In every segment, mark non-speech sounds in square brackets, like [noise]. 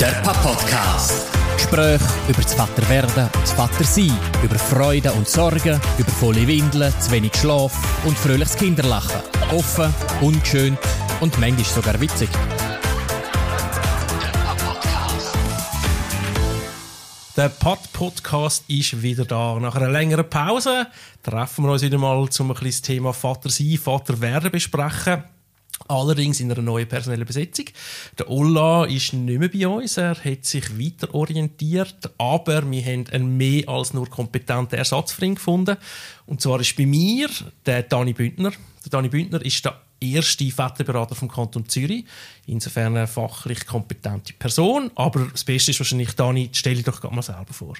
Der Papa-Podcast. Gespräche über das Vaterwerden und das Vatersein, über Freude und Sorgen, über volle Windeln, zu wenig Schlaf und fröhliches Kinderlachen. Offen, ungeschönt und manchmal sogar witzig. Der Pod-Podcast ist wieder da. Nach einer längeren Pause treffen wir uns wieder mal, um ein bisschen das Thema Vater sein, Vater werden besprechen. Allerdings in einer neuen personellen Besetzung. Der Olla ist nicht mehr bei uns, er hat sich weiter orientiert, aber wir haben einen mehr als nur kompetenten Ersatz für ihn gefunden. Und zwar ist bei mir der Dani Bündner. Der Dani Bündner ist der erste Väterberater vom Kanton Zürich. Insofern eine fachlich kompetente Person. Aber das Beste ist wahrscheinlich, Dani, stell dich doch mal selber vor.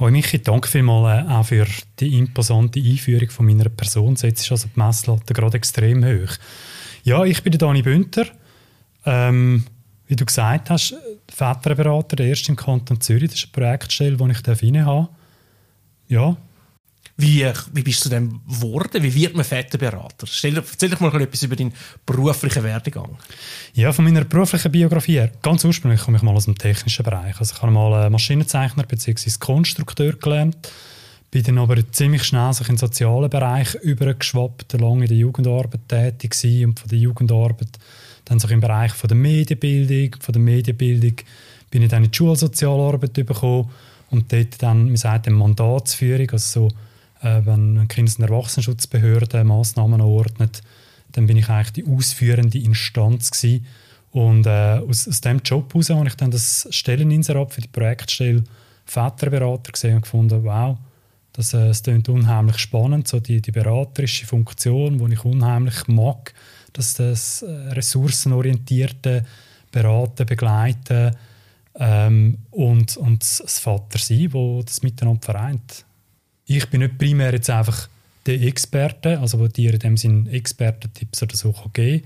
Hoi Michi, danke vielmals äh, auch für die imposante Einführung von meiner Person. Jetzt ist also die Messlatte gerade extrem hoch. Ja, ich bin der Dani Bünter. Ähm, wie du gesagt hast, Väterberater, der erste im Kanton Zürich. Das ist eine Projektstelle, die ich habe. Ja. Wie, wie bist du denn geworden? Wie wird man Väterberater? Stell, erzähl doch mal etwas über deinen beruflichen Werdegang. Ja, von meiner beruflichen Biografie her. Ganz ursprünglich komme ich mal aus dem technischen Bereich. Also ich habe mal Maschinenzeichner bzw. Konstrukteur gelernt bin dann aber ziemlich schnell sich in den sozialen Bereich übergeschwappt, lange in der Jugendarbeit tätig gewesen und von der Jugendarbeit dann sich im Bereich von der Medienbildung, von der Medienbildung bin ich dann in die Schulsozialarbeit bekommen und dort dann, man sagt, eine Mandatsführung, also so, äh, wenn ein Kindes- und Erwachsenenschutzbehörde Massnahmen anordnet, dann bin ich eigentlich die ausführende Instanz gewesen. und äh, aus, aus dem Job heraus habe ich dann das Stelleninserat für die Projektstelle Väterberater gesehen und gefunden, wow, das, äh, unheimlich spannend, so die, die beraterische Funktion, die ich unheimlich mag, dass das äh, ressourcenorientierte Beraten, Begleiten ähm, und, und das Vatersein, wo das miteinander vereint. Ich bin nicht primär jetzt einfach der Experte, also wo dir in dem Sinne Expertentipps oder so geben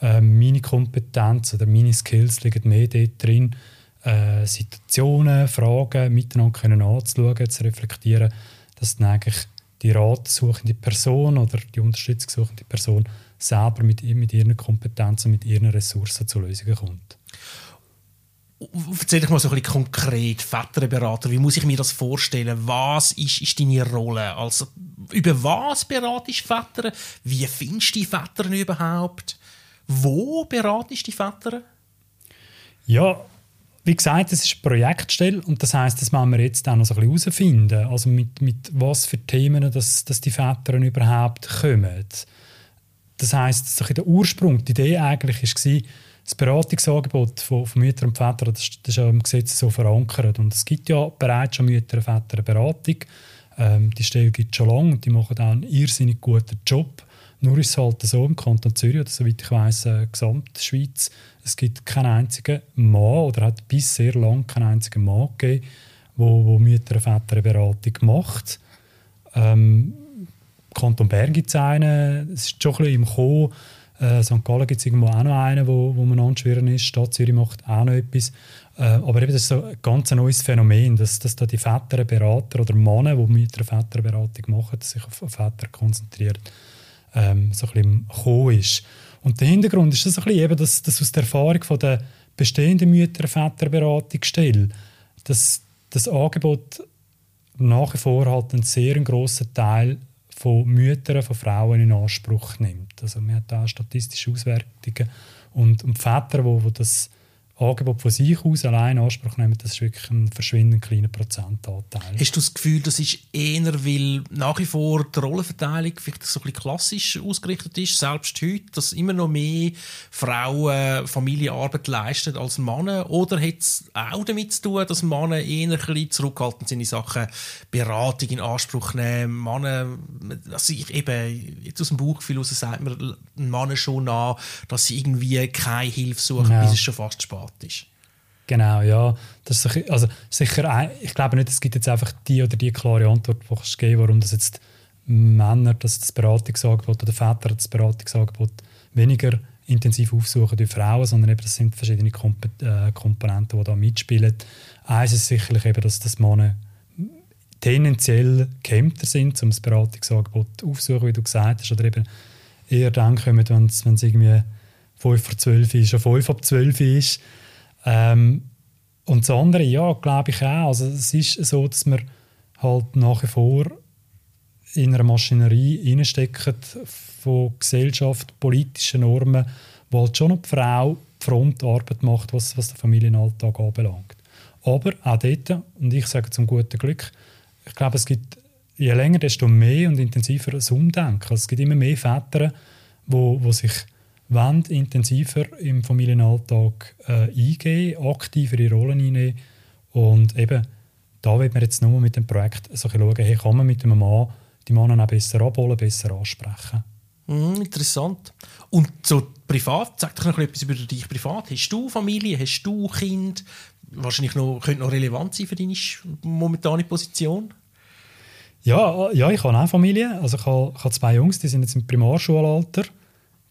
kann. Ähm, meine Kompetenz oder meine Skills liegen mehr dort drin, äh, Situationen, Fragen miteinander können anzuschauen, zu reflektieren, dass dann eigentlich die ratsuchende Person oder die unterstützungssuchende Person selber mit, mit ihren Kompetenzen, mit ihren Ressourcen zu Lösungen kommt. Erzähl dich mal so ein bisschen konkret, Väterberater, wie muss ich mir das vorstellen? Was ist, ist deine Rolle? Also, über was beratest du Väter? Wie findest du die Väter überhaupt? Wo beratest du die Väter? Ja, wie gesagt, es ist eine Projektstelle und das heißt, das müssen wir jetzt auch noch so ein bisschen herausfinden. Also mit, mit was für Themen dass, dass die Väter überhaupt kommen. Das heisst, so der Ursprung, die Idee eigentlich war, das Beratungsangebot von, von Müttern und Vätern, das, das ist ja im Gesetz so verankert. Und es gibt ja bereits schon Mütter und Väter Beratung. Ähm, die Stelle gibt es schon lange und die machen auch einen irrsinnig guten Job. Nur ist es halt so im Kanton Zürich, oder soweit ich weiss, äh, Gesamtschweiz, es gibt keinen einzigen Mann oder hat bis sehr lange keinen einzigen Mann gegeben, wo, wo Mütter- und Väterberatung macht. Ähm, Kanton Bern gibt es einen, es ist schon ein bisschen im Kommen. Äh, St. Gallen gibt es irgendwo auch noch einen, wo, wo man anschwirren ist. Stadt Zürich macht auch noch etwas. Äh, aber eben, das ist so ein ganz neues Phänomen, dass, dass da die Väterberater oder Männer, die Mütter- und Väterberatung machen, sich auf, auf Väter konzentrieren ähm, so ein bisschen gekommen ist. Und der Hintergrund ist das ein bisschen eben, dass, dass aus der Erfahrung von der bestehenden Mütter- Väterberatungsstelle dass das Angebot nach wie vor halt einen sehr grossen Teil von Müttern, von Frauen in Anspruch nimmt. Also man hat da statistische Auswertungen und, und Väter, wo das Angebot von sich aus allein in Anspruch nehmen, das ist wirklich ein verschwindend kleiner Prozentanteil. Hast du das Gefühl, das ist eher, weil nach wie vor die Rollenverteilung vielleicht so ein bisschen klassisch ausgerichtet ist, selbst heute, dass immer noch mehr Frauen Familienarbeit leisten als Männer? Oder hat es auch damit zu tun, dass Männer eher ein bisschen zurückhaltend sind in Sachen Beratung in Anspruch nehmen? Männer, also ich eben, jetzt aus dem Bauchgefühl heraus sagt man Männer schon an, dass sie irgendwie keine Hilfe suchen, ja. bis es schon fast spät ist. Genau, ja. Das ist, also sicher, ich glaube nicht, es gibt jetzt einfach die oder die klare Antwort, die ich geben warum das jetzt Männer das, das Beratungsangebot oder Väter das Beratungsangebot weniger intensiv aufsuchen wie Frauen, sondern eben, das sind verschiedene äh, Komponenten, die da mitspielen. Eins ist sicherlich eben, dass das Männer tendenziell gehemmter sind, um das Beratungsangebot aufzusuchen, wie du gesagt hast, oder eben eher dann kommen, wenn es irgendwie 5 vor 12 ist, oder 5 ab 12 ist. Ähm, Und das andere, ja, glaube ich auch. Also es ist so, dass wir halt nach wie vor in einer Maschinerie reinstecken von Gesellschaft, politischen Normen, wo halt schon noch die Frau die Frontarbeit macht, was, was den Familienalltag anbelangt. Aber auch dort, und ich sage zum guten Glück, ich glaube, es gibt je länger, desto mehr und intensiver das Umdenken. Also es gibt immer mehr Väter, wo, wo sich wollen, intensiver im Familienalltag äh, eingehen, aktiver in Rollen einnehmen. Und eben, da wird man jetzt nur mit dem Projekt so schauen, hey, kann man mit einem Mann die Männer auch besser abholen, besser ansprechen. Mm, interessant. Und so privat, sag doch noch etwas über dich privat. Hast du Familie, hast du Kind? Wahrscheinlich noch, könnte noch relevant sein für deine momentane Position? Ja, ja, ich habe auch Familie. Also ich habe, ich habe zwei Jungs, die sind jetzt im Primarschulalter.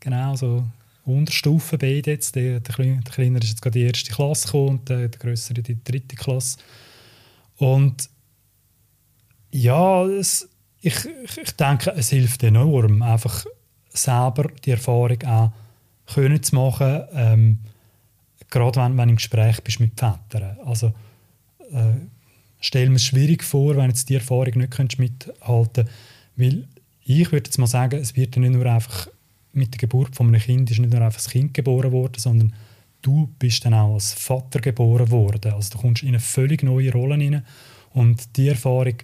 Genau, so Unterstufe beide jetzt. Der, der, der Kleinere ist jetzt gerade die erste Klasse gekommen und der, der Größere die dritte Klasse. Und ja, es, ich, ich denke, es hilft enorm, einfach selber die Erfahrung auch können zu machen, ähm, gerade wenn, wenn du im Gespräch bist mit Vätern. Also, äh, stell mir es schwierig vor, wenn du die Erfahrung nicht könntest mithalten weil ich würde jetzt mal sagen, es wird nicht nur einfach mit der Geburt von einem Kind ist nicht nur einfach das Kind geboren worden, sondern du bist dann auch als Vater geboren worden. Also du kommst in eine völlig neue Rolle hinein und die Erfahrung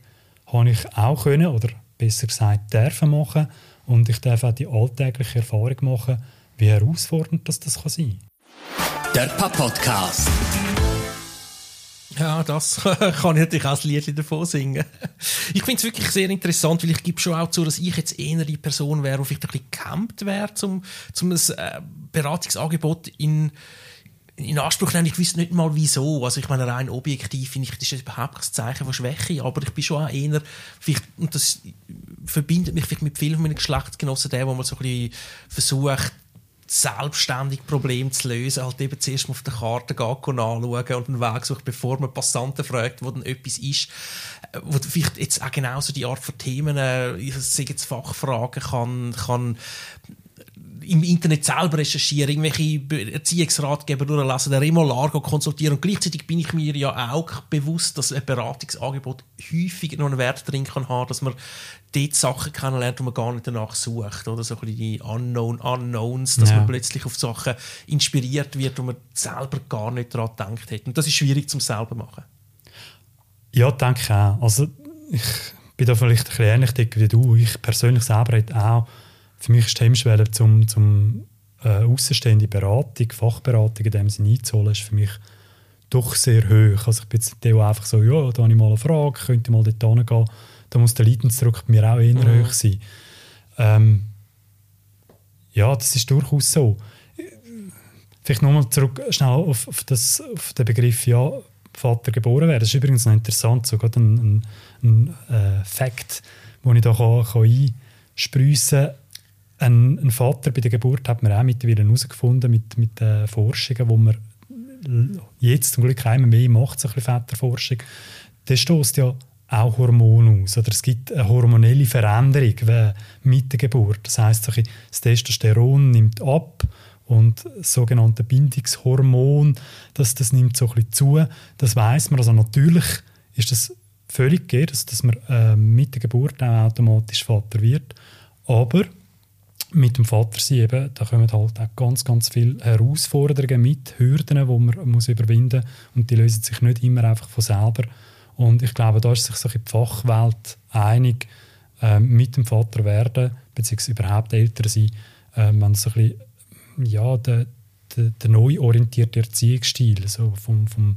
habe ich auch können oder besser gesagt dürfen machen und ich darf auch die alltägliche Erfahrung machen, wie herausfordernd das, das kann sein Der Papa-Podcast. Ja, das [laughs] kann ich natürlich auch als Lied davon singen. Ich finde es wirklich sehr interessant, weil ich gebe schon auch zu, dass ich jetzt eher die Person wäre, die vielleicht ein bisschen gecampt wäre, zum, zum ein äh, Beratungsangebot in in Anspruch nehmen. Ich wüsste nicht mal wieso. Also ich meine, rein objektiv finde ich, das ist überhaupt kein Zeichen von Schwäche, aber ich bin schon auch eher, vielleicht, und das verbindet mich vielleicht mit vielen meiner Geschlechtsgenossen, der, wo man so ein bisschen versucht, selbstständig Problem zu lösen, halt eben zuerst mal auf der Karte gehen, anschauen und einen Weg suchen, bevor man Passanten fragt, wo dann etwas ist, wo vielleicht jetzt auch genauso die Art von Themen, äh, ich sage jetzt Fachfragen kann, kann im Internet selber recherchieren, irgendwelche Erziehungsratgeber durchlesen, den Remolago konsultieren. Und gleichzeitig bin ich mir ja auch bewusst, dass ein Beratungsangebot häufig noch einen Wert drin kann haben, dass man dort Sachen kennenlernt, die man gar nicht danach sucht. Oder so die Unknown Unknowns, dass ja. man plötzlich auf Sachen inspiriert wird, wo man selber gar nicht daran gedacht hat. Und das ist schwierig zum selber machen. Ja, denke ich auch. Also ich bin da vielleicht ein bisschen ähnlich wie du. Ich persönlich selber hätte auch für mich ist die Hemmschwelle zum, zum äh, außenstehende Beratung, Fachberatung in dem Sinne einzuholen, ist für mich doch sehr hoch. Also ich bin jetzt einfach so, ja, da habe ich mal eine Frage, könnte ich mal dort hingehen. Da muss der Leidensdruck bei mir auch eher mhm. hoch sein. Ähm, ja, das ist durchaus so. Vielleicht nochmal zurück schnell auf, auf, das, auf den Begriff, ja, Vater geboren werden. Das ist übrigens noch interessant, so gerade ein, ein, ein äh, Fakt, den ich da kann, kann einspriessen kann ein, ein, Vater bei der Geburt hat man auch mittlerweile herausgefunden mit, mit den Forschungen, wo man jetzt zum Glück einmal mehr macht, so ein bisschen Väterforschung. Der stößt ja auch Hormone aus. Oder es gibt eine hormonelle Veränderung mit der Geburt. Das heißt, das Testosteron nimmt ab und das sogenannte Bindungshormon, das, das nimmt so ein bisschen zu. Das weiß man. Also natürlich ist das völlig gegeben, dass, dass man äh, mit der Geburt auch automatisch Vater wird. Aber mit dem Vatersein eben, da kommen halt auch ganz, ganz viele Herausforderungen mit, Hürden, die man muss überwinden muss und die lösen sich nicht immer einfach von selber. Und ich glaube, da ist sich so die Fachwelt einig, äh, mit dem Vater werden, beziehungsweise überhaupt älter sein, äh, wenn so ein bisschen, ja, der, der, der neu orientierte Erziehungsstil, so vom, vom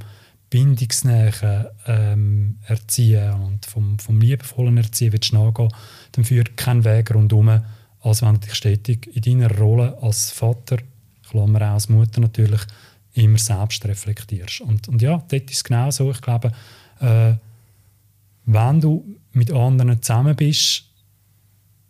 bindungsnähen ähm, Erziehen und vom, vom liebevollen Erziehen willst du nachgehen, dann führt kein Weg rundherum als wenn du dich stetig in deiner Rolle als Vater, Klammer auch als Mutter natürlich, immer selbst reflektierst. Und, und ja, dort ist es genau so. Ich glaube, äh, wenn du mit anderen zusammen bist,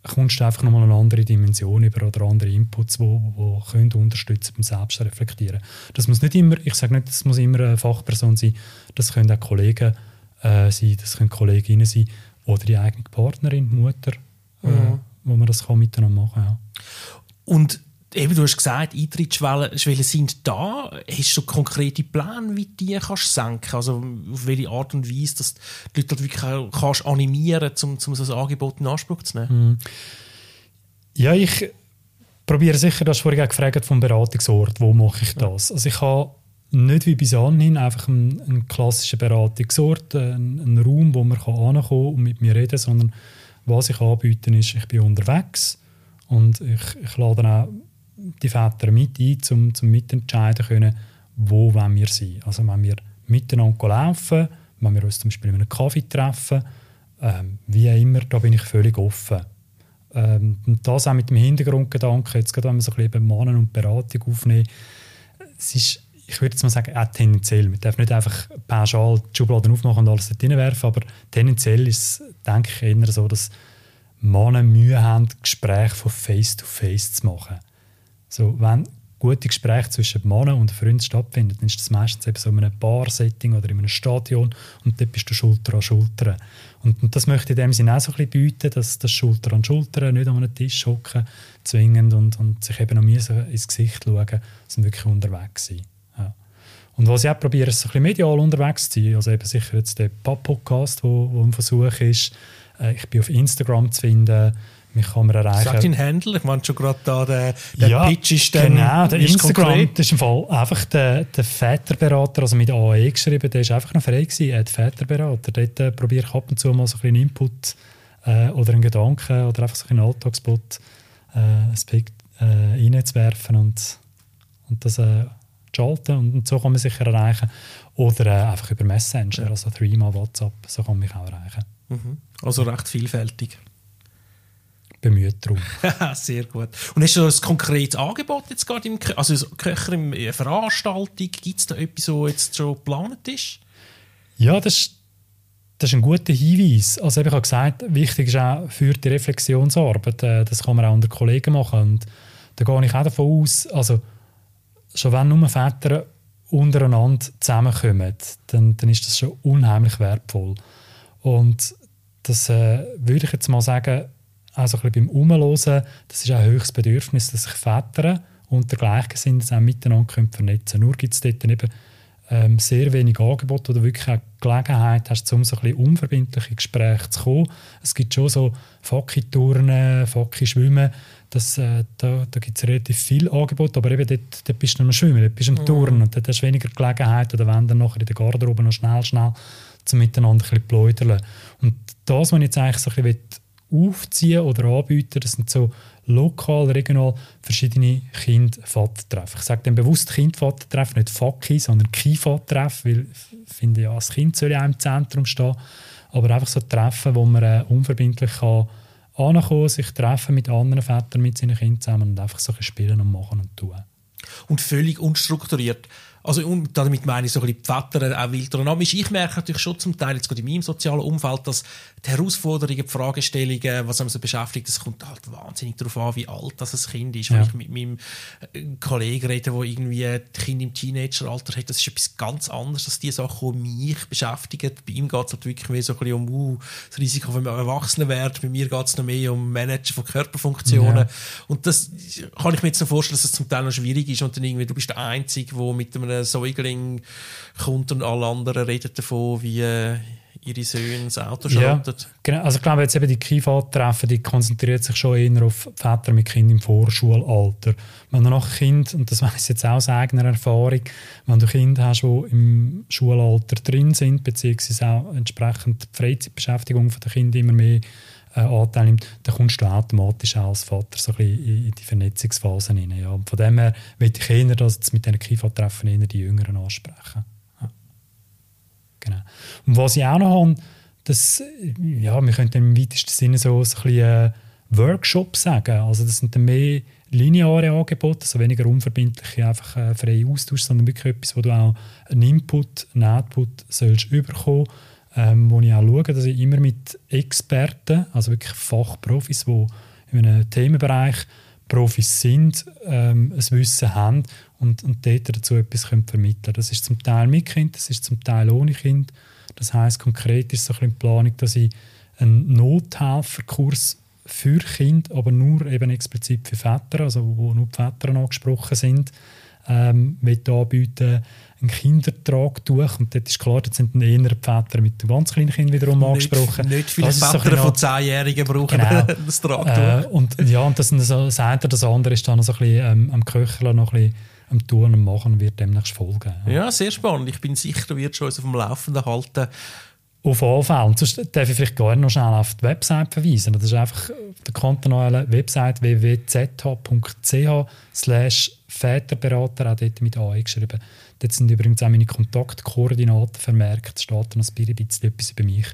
kommst du einfach nochmal eine andere Dimension über oder andere Inputs, die wo, können unterstützen beim Selbstreflektieren. Das muss nicht immer, ich sage nicht, das muss immer eine Fachperson sein, das können auch Kollegen äh, sein, das können Kolleginnen sein oder die eigene Partnerin, Mutter, äh, mhm. Wo man das kann miteinander machen kann. Ja. Und eben, du hast gesagt, Eintrittsschwellen sind da. Hast du konkrete Pläne, wie du die kannst senken? Also auf welche Art und Weise, dass die Leute wirklich kannst animieren kannst, um, um so ein Angebot in Anspruch zu nehmen? Mhm. Ja, ich probiere sicher, das vorhin gefragt vom Beratungsort, wo mache ich das? Also ich habe nicht wie bis anhin einfach einen, einen klassischen Beratungsort, einen, einen, Raum, wo man kann und mit mir reden kann, sondern was ich anbiete ist, ich bin unterwegs und ich, ich lade auch die Väter mit ein, um, um mitentscheiden können, wo wollen wir sein. Also wenn wir miteinander laufen, wenn wir uns zum Beispiel in einem Kaffee treffen, ähm, wie immer, da bin ich völlig offen. Ähm, und das auch mit dem Hintergrundgedanken, jetzt gerade wenn wir so ein bisschen Mahnen und Beratung aufnehmen, es ist, ich würde jetzt mal sagen, auch tendenziell, man darf nicht einfach pauschal die Schubladen aufmachen und alles dort reinwerfen, aber tendenziell ist es, denke ich, eher so, dass Männer Mühe haben, Gespräche von Face-to-Face -face zu machen. So, wenn gute Gespräche zwischen Männern und Freunden stattfinden, dann ist das meistens eben so in einem Bar-Setting oder in einem Stadion und dort bist du Schulter an Schulter. Und, und das möchte ich in dem Sinne auch so ein bisschen bieten, dass das Schulter an Schulter nicht an einem Tisch hocken, zwingend und, und sich eben noch mir ins Gesicht schauen, sondern wirklich unterwegs sein. Und was ich auch probiere, ist so ein bisschen medial unterwegs zu sein. Also eben sicher jetzt der Podcast, wo, wo ein Versuch ist. Äh, ich bin auf Instagram zu finden mich kann man erreichen. Sag deinen Händler, ich meine schon gerade da, der, der ja, Pitch ist dann Genau, der Instagram, konkret. ist im Fall einfach der, der Väterberater, also mit AE geschrieben, der ist einfach noch frei gewesen, er Väterberater. Dort äh, probiere ich ab und zu mal so ein bisschen Input äh, oder einen Gedanken oder einfach so einen Alltagsbot äh, Aspekt äh, reinzuwerfen und, und das äh, zu schalten und, so kann man sich erreichen. Oder äh, einfach über Messenger, ja. also Threema, WhatsApp, so kann man mich auch erreichen. Mhm. Also recht vielfältig bemüht darum. [laughs] Sehr gut. Und hast du ein konkretes Angebot jetzt gerade im also Köcher in äh, Veranstaltung? Gibt es da etwas, was jetzt schon geplant ist? Ja, das, das ist ein guter Hinweis. Also ich habe gesagt, wichtig ist auch für die Reflexionsarbeit, äh, das kann man auch unter Kollegen machen. Und da gehe ich auch davon aus, also schon wenn nur Väter untereinander zusammenkommen, dann, dann ist das schon unheimlich wertvoll. Und das äh, würde ich jetzt mal sagen, also ein bisschen beim Umhören, das ist auch ein höchstes Bedürfnis, dass sich Väter unter Gleichgesinnten auch miteinander vernetzen können. Nur gibt es dort eben ähm, sehr wenig Angebote oder wirklich auch Gelegenheit hast, um so ein bisschen unverbindliche Gespräche zu kommen. Es gibt schon so Facki-Turnen, Facki-Schwimmen, das, äh, da, da gibt es relativ viel Angebot, aber eben dort, dort bist du noch schwimmen, dort bist du am mhm. Turnen und dort hast du weniger Gelegenheit oder wenn dann nachher in der Garderobe noch schnell, schnell zum Miteinander ein bisschen pläudern. Und das, was ich jetzt eigentlich so ein bisschen aufziehen oder anbieten. Das sind so lokal, regional verschiedene Kind-Vater-Treffen. Ich sage dann bewusst Kind-Vater-Treffen, nicht Facki, sondern Ki-Vater-Treffen, weil ich finde, ja, das Kind soll ja im Zentrum stehen. Aber einfach so Treffen, wo man äh, unverbindlich kann ankommen, sich treffen mit anderen Vätern, mit seinen Kindern zusammen und einfach so spielen und machen und tun. Und völlig unstrukturiert. Also, und damit meine ich so ein bisschen die Väter auch wild dynamisch. Ich merke natürlich schon zum Teil, jetzt gerade in meinem sozialen Umfeld, dass die Herausforderungen, die Fragestellungen, was einem so beschäftigt, das kommt halt wahnsinnig darauf an, wie alt das ein Kind ist. Ja. Wenn ich mit meinem äh, Kollegen rede, der irgendwie ein Kind im Teenageralter hat, das ist etwas ganz anderes als die Sachen, die mich beschäftigen. Bei ihm geht es halt wirklich mehr so ein bisschen um uh, das Risiko, wenn man erwachsen wird. Bei mir geht es noch mehr um Managen von Körperfunktionen. Ja. Und das kann ich mir jetzt noch vorstellen, dass das zum Teil noch schwierig ist und dann irgendwie, du bist der Einzige, der mit einem Säugling kommt und alle anderen reden davon, wie äh, ihre Söhne das Auto schrottet. Ja, genau. Also ich glaube, jetzt eben die Kiva-Treffen, die konzentriert sich schon eher auf Väter mit Kindern im Vorschulalter. Wenn du noch Kind, und das weiß ich jetzt auch aus eigener Erfahrung, wenn du Kinder hast, die im Schulalter drin sind, beziehungsweise auch entsprechend die Freizeitbeschäftigung der Kinder immer mehr äh, Anteil nimmt, dann kommst du automatisch auch als Vater so ein bisschen in die Vernetzungsphase hinein. Ja. von dem her möchte ich eher, dass jetzt mit diesen Kifa-Treffen eher die Jüngeren ansprechen. Ja. Genau. Und was ich auch noch habe, das, ja, wir könnten im weitesten Sinne so, so ein bisschen äh, Workshop sagen. Also das sind dann mehr lineare Angebote, also weniger unverbindliche, einfach äh, freie Austausch, sondern wirklich etwas, wo du auch einen Input, einen Output sollst überkommen ähm, wo ich auch schaue, dass ich immer mit Experten, also wirklich Fachprofis, die in einem Themenbereich Profis sind, ähm, ein Wissen haben und, und dort dazu etwas können vermitteln Das ist zum Teil mit Kind, das ist zum Teil ohne Kind. Das heißt konkret ist so ein bisschen Planung, dass ich einen Nothelferkurs für Kinder, aber nur eben explizit für Väter, also wo nur die Väter angesprochen sind. Ähm, anbieten ein Kindertragtuch und dort ist klar, das sind dann eher die Väter mit den ganz kleinen Kindern wiederum angesprochen. Nicht viele Das so Väter ein von bisschen 10-Jährigen brauchen Genau. [laughs] das Tragtuch. äh, und ja, und das, so, das eine oder das andere ist dann so ein bisschen ähm, am Köcheln, noch ein bisschen am Tun und Machen und wird demnächst folgen. Ja, sehr spannend. Ich bin sicher, du wirst uns auf dem Laufenden halten. Auf Fälle. Und sonst darf ich vielleicht gerne noch schnell auf die Website verweisen. Das ist einfach der kantonale Website www.zh.ch slash Väterberater, auch dort mit AI geschrieben. Dort sind übrigens auch meine Kontaktkoordinaten vermerkt. Es steht dann noch ein bisschen etwas über mich.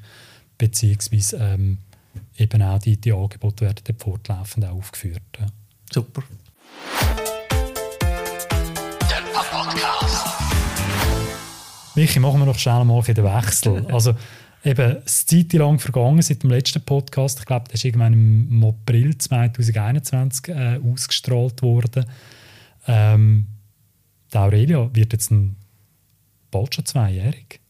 Beziehungsweise ähm, eben auch die, die Angebote werden dort fortlaufend aufgeführt. Super. Michi, machen wir noch schnell mal für den Wechsel. [laughs] Also, eben, es ist Zeit lang vergangen seit dem letzten Podcast. Ich glaube, der ist irgendwann im April 2021 äh, ausgestrahlt worden. Ähm, die Aurelia wird jetzt ein, bald schon zweijährig.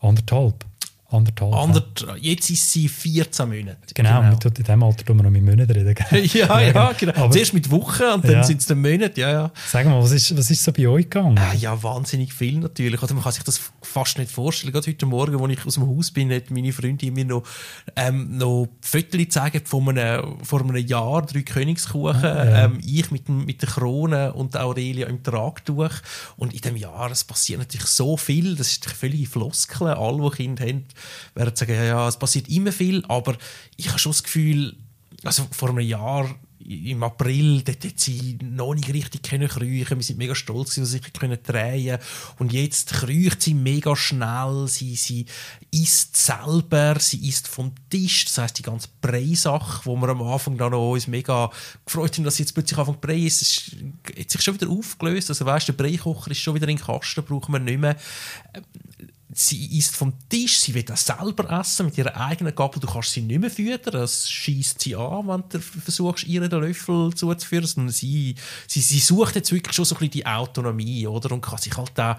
Anderthalb. Anderthalb. ja. Anderth, jetzt ist sie 14 Monate. Genau, genau. in diesem Alter tun wir noch mit Monaten reden. [laughs] ja, ja, genau. Aber- Zuerst mit Wochen und dann Ja. sind es dann Monate. Ja, ja. Sag mal, was ist, was ist so bei euch gegangen? Ah, ja, wahnsinnig viel natürlich. Oder man kann sich das fast nicht vorstellen. Gerade heute Morgen, als ich aus dem Haus bin, hat meine Freundin mir noch, ähm, noch Fotos gezeigt von einem, vor einem Jahr, drei Königskuchen. ja. Ähm, ich mit, dem, mit der Krone und Aurelia im Tragtuch. Und in dem Jahr, es passiert natürlich so viel. Das ist völlig Floskeln. Alle, die Kinder haben, werden sagen, ja, ja, es passiert immer viel. Aber ich habe schon das Gefühl, also vor einem Jahr im April, dort hat sie noch nicht richtig können. Wir sind mega stolz, dass sie sich können drehen Und jetzt kriecht sie mega schnell. Sie, sie isst selber, sie isst vom Tisch. Das heisst, die ganze Brei-Sache, wo wir am Anfang dann noch uns mega gefreut haben, dass sie jetzt plötzlich anfangen Brei ist, hat sich schon wieder aufgelöst. Also weißt, der Breikocher ist schon wieder in den Kasten, brauchen wir nicht mehr sie isst vom Tisch, sie will auch selber essen mit ihrer eigenen Gabel. Du kannst sie nicht mehr füttern, das schießt sie an, wenn du versuchst, ihr den Löffel zuzuführen. Sie, sie, sie sucht jetzt wirklich schon so ein bisschen die Autonomie, oder? Und kann sich halt auch,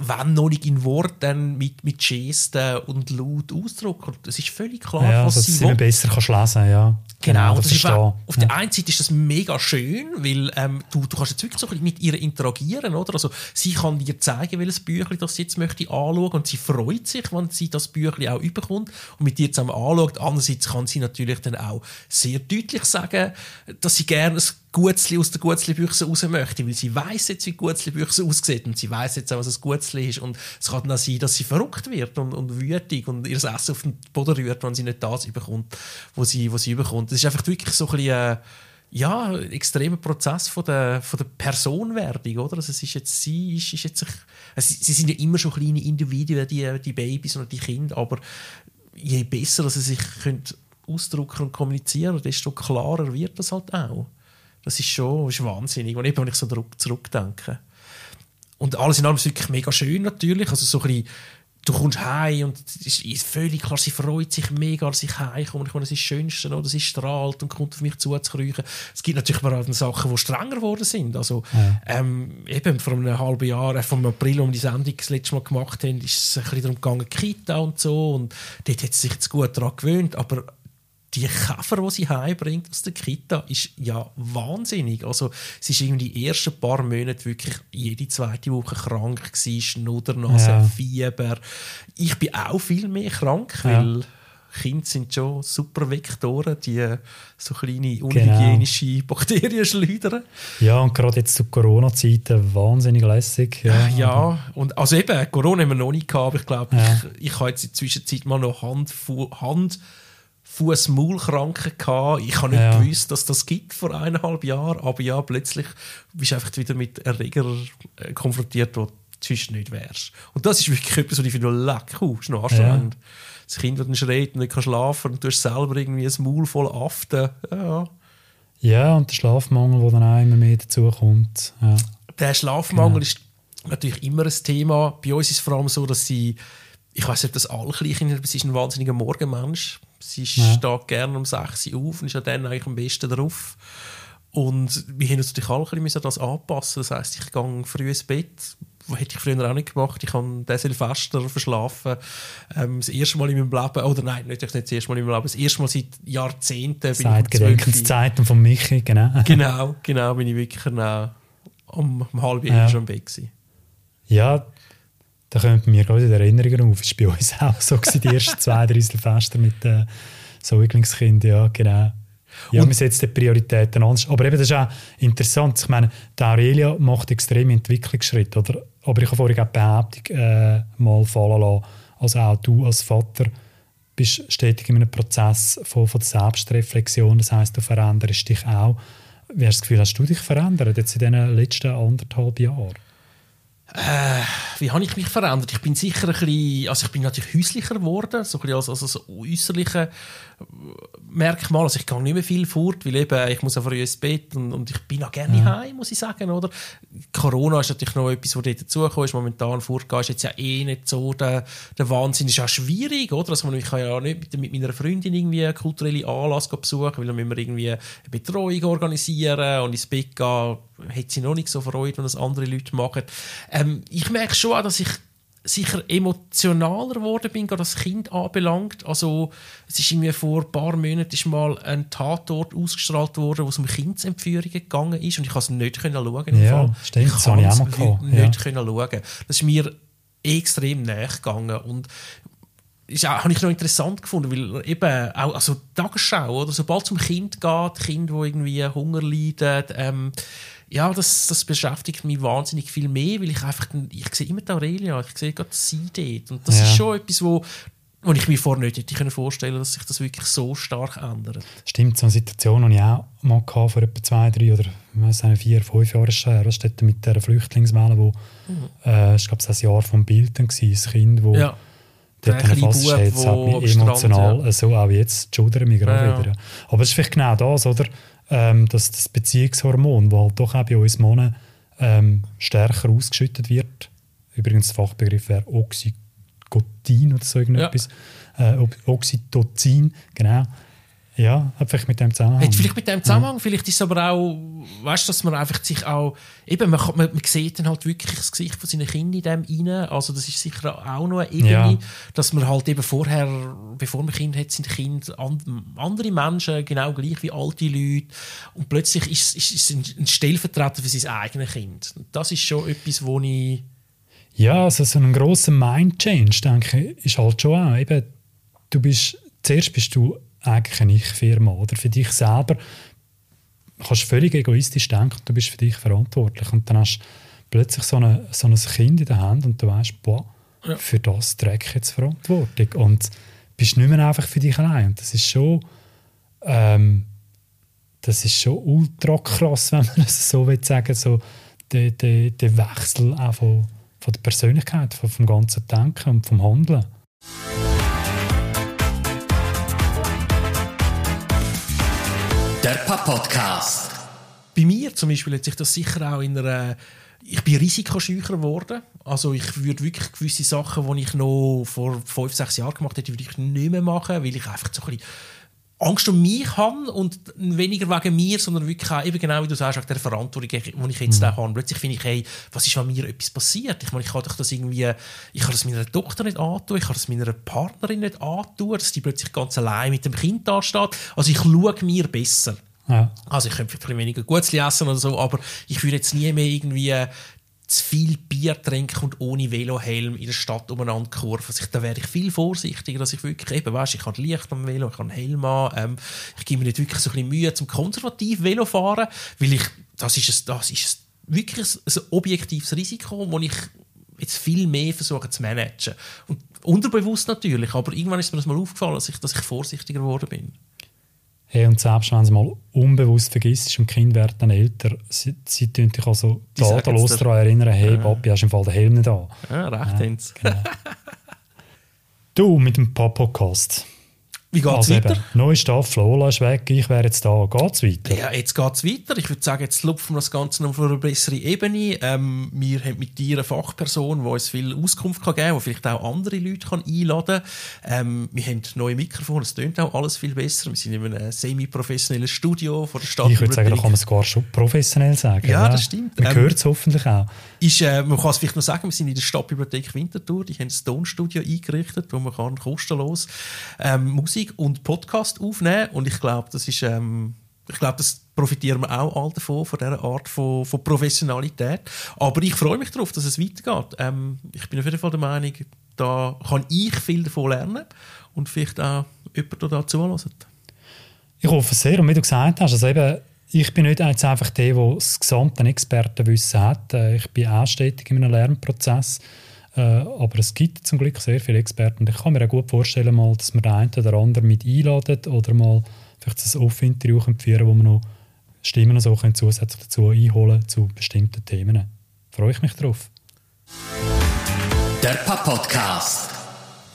wenn noch nicht in Worten, mit, mit Gesten und laut ausdrücken. Und Es ist völlig klar, ja, was dass sie will. besser kannst lesen ja. Genau, das das ist auch, auf ja. der einen Seite ist das mega schön, weil ähm, du, du kannst jetzt wirklich so ein bisschen mit ihr interagieren, oder? Also sie kann dir zeigen, welches Büchlein das sie jetzt möchte anschauen und sie freut sich, wenn sie das Büchlein auch überkommt und mit dir zusammen anschaut. Andererseits kann sie natürlich dann auch sehr deutlich sagen, dass sie gerne ein Gutzli aus der Gutzli-Büchse raus möchte, weil sie weiß jetzt, wie Gutzli-Büchse aussieht und sie weiß jetzt auch, was ein Gutzli ist und es kann dann auch sein, dass sie verrückt wird und, und wütig und ihr Essen auf den Boden rührt, wenn sie nicht das überkommt, wo sie, wo sie überkommt. Das ist einfach wirklich so ein bisschen, äh, ja, ein extremer Prozess von der, von der Personwerdung, oder? Also es ist jetzt, sie ist, ist jetzt, also sie, sind ja immer schon kleine Individuen, die, die Babys und die Kinder, aber je besser dass sie sich können ausdrücken und kommunizieren, desto klarer wird das halt auch. Das ist schon das ist wahnsinnig, wenn ich, wenn ich so zurück, zurückdenke. Und alles in allem ist wirklich mega schön natürlich. Also so ein bisschen, du kommst heim und es ist- ist völlig klar, sie freut sich mega, dass ich heimkomme. Ich meine, das ist das Schönste, oder? sie strahlt und kommt auf mich zuzukriechen. Es gibt natürlich auch Sachen, die strenger geworden sind. Also ähm, eben vor einem halben Jahr, äh, vom April, um die Sendung das letzte Mal gemacht haben, ist es ein bisschen darum gegangen, Kita und so. Und dort hat sie sich jetzt gut daran gewöhnt, aber die Käfer, die sie heimbringt aus der Kita, ist ja wahnsinnig. Also, sie ist irgendwie die ersten paar Monate wirklich jede zweite Woche krank gewesen, Schnuddernase, Ja. Fieber. Ich bin auch viel mehr krank, Ja. weil Kinder sind schon super Vektoren, die so kleine unhygienische Bakterien [laughs] schleudern. Ja, und gerade jetzt zu Corona-Zeiten wahnsinnig lässig. Ja, Ja, und also eben, Corona haben wir noch nicht gehabt, aber ich glaube, Ja. ich, ich habe jetzt in der Zwischenzeit mal noch Hand, Hand Fuß, Maulkranken gehabt. Ich habe nicht Ja. gewusst, dass das gibt vor eineinhalb Jahren, aber ja, plötzlich bist du einfach wieder mit Erreger äh, konfrontiert, wo du sonst nicht wärst. Und das ist wirklich etwas, was ich finde, leck, uh, ist noch anstrengend. Das Kind, das dann schreit und nicht kann schlafen und du hast selber irgendwie ein Maul voll Aften. Ja, ja, und der Schlafmangel, der dann auch immer mehr dazu kommt. Ja. Der Schlafmangel ist natürlich immer ein Thema. Bei uns ist es vor allem so, dass sie, ich weiß nicht, ob das alle Kleinkinder, aber sie ist ein wahnsinniger Morgenmensch. Sie Ja. steht gerne um 6 Uhr auf und ist ja dann eigentlich am besten drauf. Und wir haben uns natürlich alle ein bisschen das anpassen. Das heisst, ich gehe früh ins Bett, hätte ich früher auch nicht gemacht. Ich habe den Silvester verschlafen. Ähm, das erste Mal in meinem Leben, oder nein, nicht das erste Mal in meinem Leben, das erste Mal seit Jahrzehnten. Seit Gedenkenszeiten von Michi, genau. Genau, genau, bin ich wirklich um, um halb ja. schon Bett gewesen. Ja, da bei mir gerade in Erinnerungen auf. Das war bei uns auch so, die ersten zwei, drei Silvester mit den äh, Säuglingskindern, ja, genau. Ja, und wir setzen die Prioritäten anders. Aber eben, das ist auch interessant. Ich meine, die Aurelia macht extreme Entwicklungsschritte. Oder? Aber ich habe vorhin auch die Behauptung äh, mal fallen lassen, also auch du als Vater bist stetig in einem Prozess von, von der Selbstreflexion. Das heisst, du veränderst dich auch. Wie hast du das Gefühl, hast du dich verändert jetzt in diesen letzten anderthalb Jahren? Äh, wie habe ich mich verändert? Ich bin sicher ein bisschen, also ich bin natürlich häuslicher geworden, so ein bisschen als, als, als äußerliche Merkmal. Also ich gehe nicht mehr viel fort, weil eben, ich muss einfach ins Bett und, und ich bin auch gerne ja. heim, muss ich sagen, oder? Corona ist natürlich noch etwas, was dort dazukommt, momentan vorgehen, ist jetzt ja eh nicht so der, der Wahnsinn, ist auch schwierig, oder? Also ich kann ja nicht mit, mit meiner Freundin irgendwie einen kulturellen Anlass besuchen, weil dann müssen wir irgendwie eine Betreuung organisieren und ins Bett gehen, hat sie noch nicht so Freude, wenn das andere Leute machen. Ähm, ich merke schon auch, dass ich sicher emotionaler geworden bin, gerade das Kind anbelangt. Also, es ist irgendwie vor ein paar Monaten ist mal ein Tatort ausgestrahlt worden, wo es um Kindsentführungen gegangen ist und ich konnte es nicht können schauen. Ja, stimmt, ich das habe ich auch mal nicht ja. können schauen. Das ist mir extrem näher gegangen und ist auch, habe ich noch interessant gefunden, weil eben auch also Tagesschau, oder sobald es um Kind geht, Kind, wo irgendwie Hunger leidet, ähm, ja, das, das beschäftigt mich wahnsinnig viel mehr, weil ich einfach, ich sehe immer die Aurelia, ich sehe gerade sie dort. Und das ja. ist schon etwas, wo, wo ich mir vorher nicht hätte vorstellen dass sich das wirklich so stark ändert. Stimmt, so eine Situation, die ich auch mal hatte, vor etwa zwei, drei oder weiß nicht, vier, fünf Jahren her, das steht mit der Flüchtlingswelle, wo, mhm. äh, ich glaube, das Jahr vom Bild war, das Kind, wo ja. Dort fast Bub, hat mich emotional, ja. so auch jetzt, schudern mich gerade ja, wieder. Aber es ist vielleicht genau das, oder? ähm, dass das Beziehungshormon, das halt doch auch bei uns Männern ähm, stärker ausgeschüttet wird, übrigens der Fachbegriff wäre Oxycotin oder so irgendetwas, ja. äh, Oxytocin, genau, ja, hat vielleicht mit dem Zusammenhang. Hat vielleicht mit dem Zusammenhang, ja. vielleicht ist es aber auch, weißt du, dass man einfach sich auch, eben, man, man, man sieht dann halt wirklich das Gesicht von seinen Kindern in dem rein, also das ist sicher auch noch Ebene, ja. dass man halt eben vorher, bevor man Kind hat, sind Kinder andere Menschen, genau gleich wie alte Leute und plötzlich ist, ist, ist ein Stellvertreter für sein eigenes Kind. Das ist schon etwas, wo ich... Ja, also so ein grosser Mind-Change, denke ich, ist halt schon auch, eben, du bist, zuerst bist du eigentlich eine Ich-Firma. Oder für dich selber kannst du völlig egoistisch denken, du bist für dich verantwortlich. Und dann hast du plötzlich so, eine, so ein Kind in der Hand und du weißt, boah, ja. für das träge ich jetzt Verantwortung. Und bist nicht mehr einfach für dich allein. Und das ist schon, ähm, das ist schon ultra krass, wenn man es so will sagen so der, der, der Wechsel auch von, von der Persönlichkeit, von, vom ganzen Denken und vom Handeln. Der Podcast. Bei mir zum Beispiel hat sich das sicher auch in einer ich bin risikoscheucher geworden. Also ich würde wirklich gewisse Sachen, die ich noch vor fünf, sechs Jahren gemacht hätte, würde ich nicht mehr machen, weil ich einfach so ein bisschen Angst um mich habe und weniger wegen mir, sondern wirklich auch, eben genau wie du sagst, auch der Verantwortung, die ich jetzt mhm. habe. Plötzlich finde ich, hey, was ist, wenn mir etwas passiert? Ich meine, ich kann doch das irgendwie, ich kann das meiner Tochter nicht antun, ich kann das meiner Partnerin nicht antun, dass die plötzlich ganz allein mit dem Kind da steht. Also ich schaue mir besser. Ja. Also ich könnte vielleicht weniger Gutes essen oder so, aber ich würde jetzt nie mehr irgendwie zu viel Bier trinken und ohne Velohelm in der Stadt umeinander kurven. Also da wäre ich viel vorsichtiger, dass ich wirklich eben, weißt, ich habe Licht am Velo, ich habe einen Helm an, ähm, ich gebe mir nicht wirklich so ein bisschen Mühe zum konservativ Velo fahren, weil ich, das ist es, das ist wirklich ein, ein objektives Risiko, das ich jetzt viel mehr versuche zu managen. Und unterbewusst natürlich, aber irgendwann ist mir das mal aufgefallen, dass ich, dass ich vorsichtiger geworden bin. Hey, und selbst wenn es mal unbewusst vergisst und Kind werden dann älter, sie, sie tun dich also tadellos daran erinnern, hey, ja. Papi, hast im Fall den Helm nicht an. Ja, recht ja, genau. [laughs] Du, mit dem Podcast. Wie geht es Also weiter? eben, neu ist da, Flola ist weg, ich wäre jetzt da. Geht's weiter? Ja, jetzt geht es weiter. Ich würde sagen, jetzt lupfen wir das Ganze noch auf eine bessere Ebene. Ähm, wir haben mit dir eine Fachperson, die uns viel Auskunft kann geben kann, die vielleicht auch andere Leute kann einladen kann. Ähm, wir haben neue Mikrofone, es tönt auch alles viel besser. Wir sind in einem semi-professionellen Studio von der Stadt. ich würde sagen, da kann man es gar schon professionell sagen. Ja, das stimmt. Man Ähm, hört es hoffentlich auch. Ist, äh, man kann es vielleicht noch sagen, wir sind in der Stadtbibliothek Winterthur, die haben ein Tonstudio eingerichtet, wo man kann kostenlos ähm, Musik und Podcast aufnehmen und ich glaube, das ist, ähm, ich glaube, das profitieren wir auch alle davon, von dieser Art von, von Professionalität. Aber ich freue mich darauf, dass es weitergeht. Ähm, ich bin auf jeden Fall der Meinung, da kann ich viel davon lernen und vielleicht auch jemand, da zuhört. Ich hoffe sehr. Und wie du gesagt hast, also eben, ich bin nicht jetzt einfach der, der das gesamte Expertenwissen hat. Äh, Ich bin auch stetig in einem Lernprozess. Äh, Aber es gibt zum Glück sehr viele Experten. Ich kann mir auch gut vorstellen, mal, dass wir den einen oder anderen mit einladen oder mal vielleicht ein Off-Interview führen wo wir noch Stimmen so können zusätzlich dazu einholen zu bestimmten Themen. Freue ich mich drauf. Der Papp-Podcast.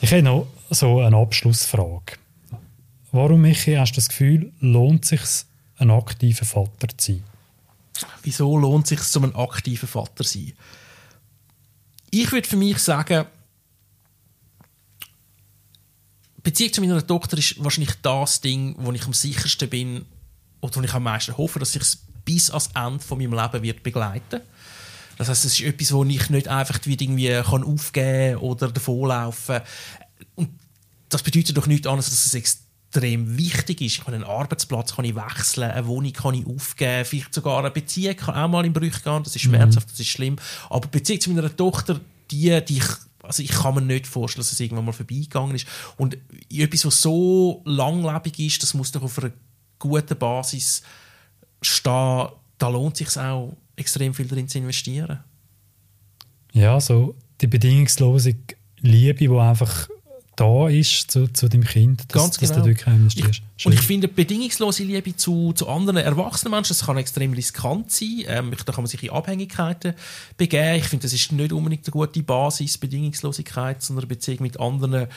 Ich habe noch so eine Abschlussfrage. Warum, Michi, hast du das Gefühl, lohnt es sich, ein aktiver Vater zu sein? Wieso lohnt es sich, so ein aktiver Vater zu sein? Ich würde für mich sagen, Beziehung zu meiner Tochter ist wahrscheinlich das Ding, wo ich am sichersten bin oder wo ich am meisten hoffe, dass ich es bis ans Ende von meinem Leben wird begleiten. Das heißt, es ist etwas, wo ich nicht einfach wieder irgendwie kann aufgeben oder davonlaufen. Und das bedeutet doch nichts anderes, dass es extrem wichtig ist. Ich kann einen Arbeitsplatz kann ich wechseln, eine Wohnung kann ich aufgeben, vielleicht sogar eine Beziehung kann auch mal in Brüche gehen. Das ist schmerzhaft, das ist schlimm. Aber Beziehung zu meiner Tochter, die, die ich also ich kann mir nicht vorstellen, dass es irgendwann mal vorbeigegangen ist. Und etwas, was so langlebig ist, das muss doch auf einer guten Basis stehen. Da lohnt es sich auch, extrem viel darin zu investieren. Ja, so die bedingungslose Liebe, die einfach da ist zu, zu deinem Kind, dass, Ganz dass genau. du wirklich investierst. Ich, und ich finde, bedingungslose Liebe zu, zu anderen erwachsenen Menschen, das kann extrem riskant sein. Ähm, da kann man sich in Abhängigkeiten begeben. Ich finde, das ist nicht unbedingt eine gute Basis, Bedingungslosigkeit, sondern eine Beziehung mit anderen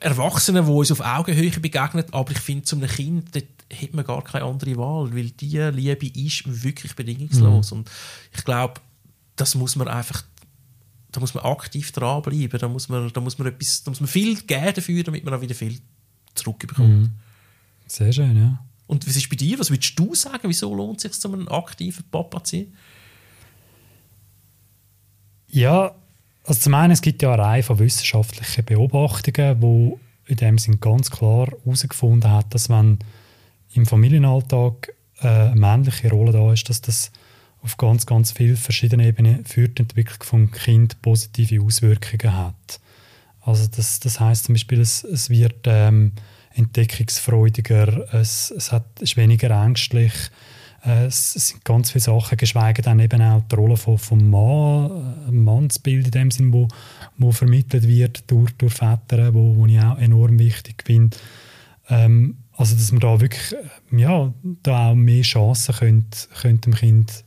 Erwachsenen, die uns auf Augenhöhe begegnen. Aber ich finde, zu einem Kind, dort hat man gar keine andere Wahl, weil diese Liebe ist wirklich bedingungslos. Und ich glaube, das muss man einfach da muss man aktiv dranbleiben, da muss man, da muss man, etwas, da muss man viel geben dafür, damit man auch wieder viel zurückbekommt. Sehr schön, ja. Und was ist bei dir? Was würdest du sagen? Wieso lohnt es sich, so einen aktiven Papa zu sein? Ja, also zum einen, es gibt ja eine Reihe von wissenschaftlichen Beobachtungen, wo in dem Sinn ganz klar herausgefunden hat, dass wenn im Familienalltag äh, eine männliche Rolle da ist, dass das auf ganz, ganz vielen verschiedenen Ebenen für die Entwicklung vom Kind positive Auswirkungen hat. Also das, das heißt zum Beispiel, es, es wird ähm, entdeckungsfreudiger, es, es hat, ist weniger ängstlich, äh, es, sind ganz viele Sachen, geschweige denn eben auch die Rolle von, vom Mann, äh, Mannsbild in dem Sinn, wo, wo vermittelt wird durch, durch Väter, wo, wo ich auch enorm wichtig finde. Ähm, also dass man da wirklich äh, ja, da auch mehr Chancen könnte, könnte dem Kind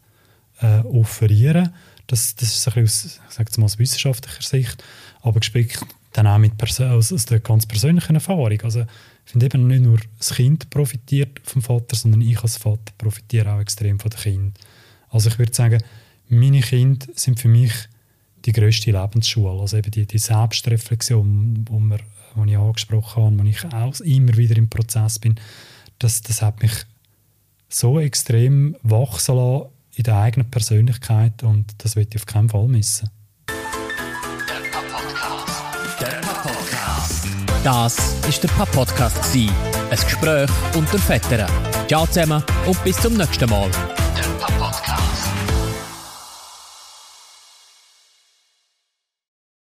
äh, offerieren. Das, das ist ein bisschen aus, aus wissenschaftlicher Sicht, aber gespickt dann auch mit aus, aus der ganz persönlichen Erfahrung. Also ich finde eben nicht nur das Kind profitiert vom Vater, sondern ich als Vater profitiere auch extrem von dem Kind. Also ich würde sagen, meine Kinder sind für mich die grösste Lebensschule. Also eben die, die Selbstreflexion, wo ich angesprochen habe, wo ich auch immer wieder im Prozess bin, das, das hat mich so extrem wachsen lassen in der eigenen Persönlichkeit und das will ich auf keinen Fall missen. Der Papp-Podcast. Das ist der Papp-Podcast. Ein Gespräch unter Vätern. Ciao zusammen und bis zum nächsten Mal.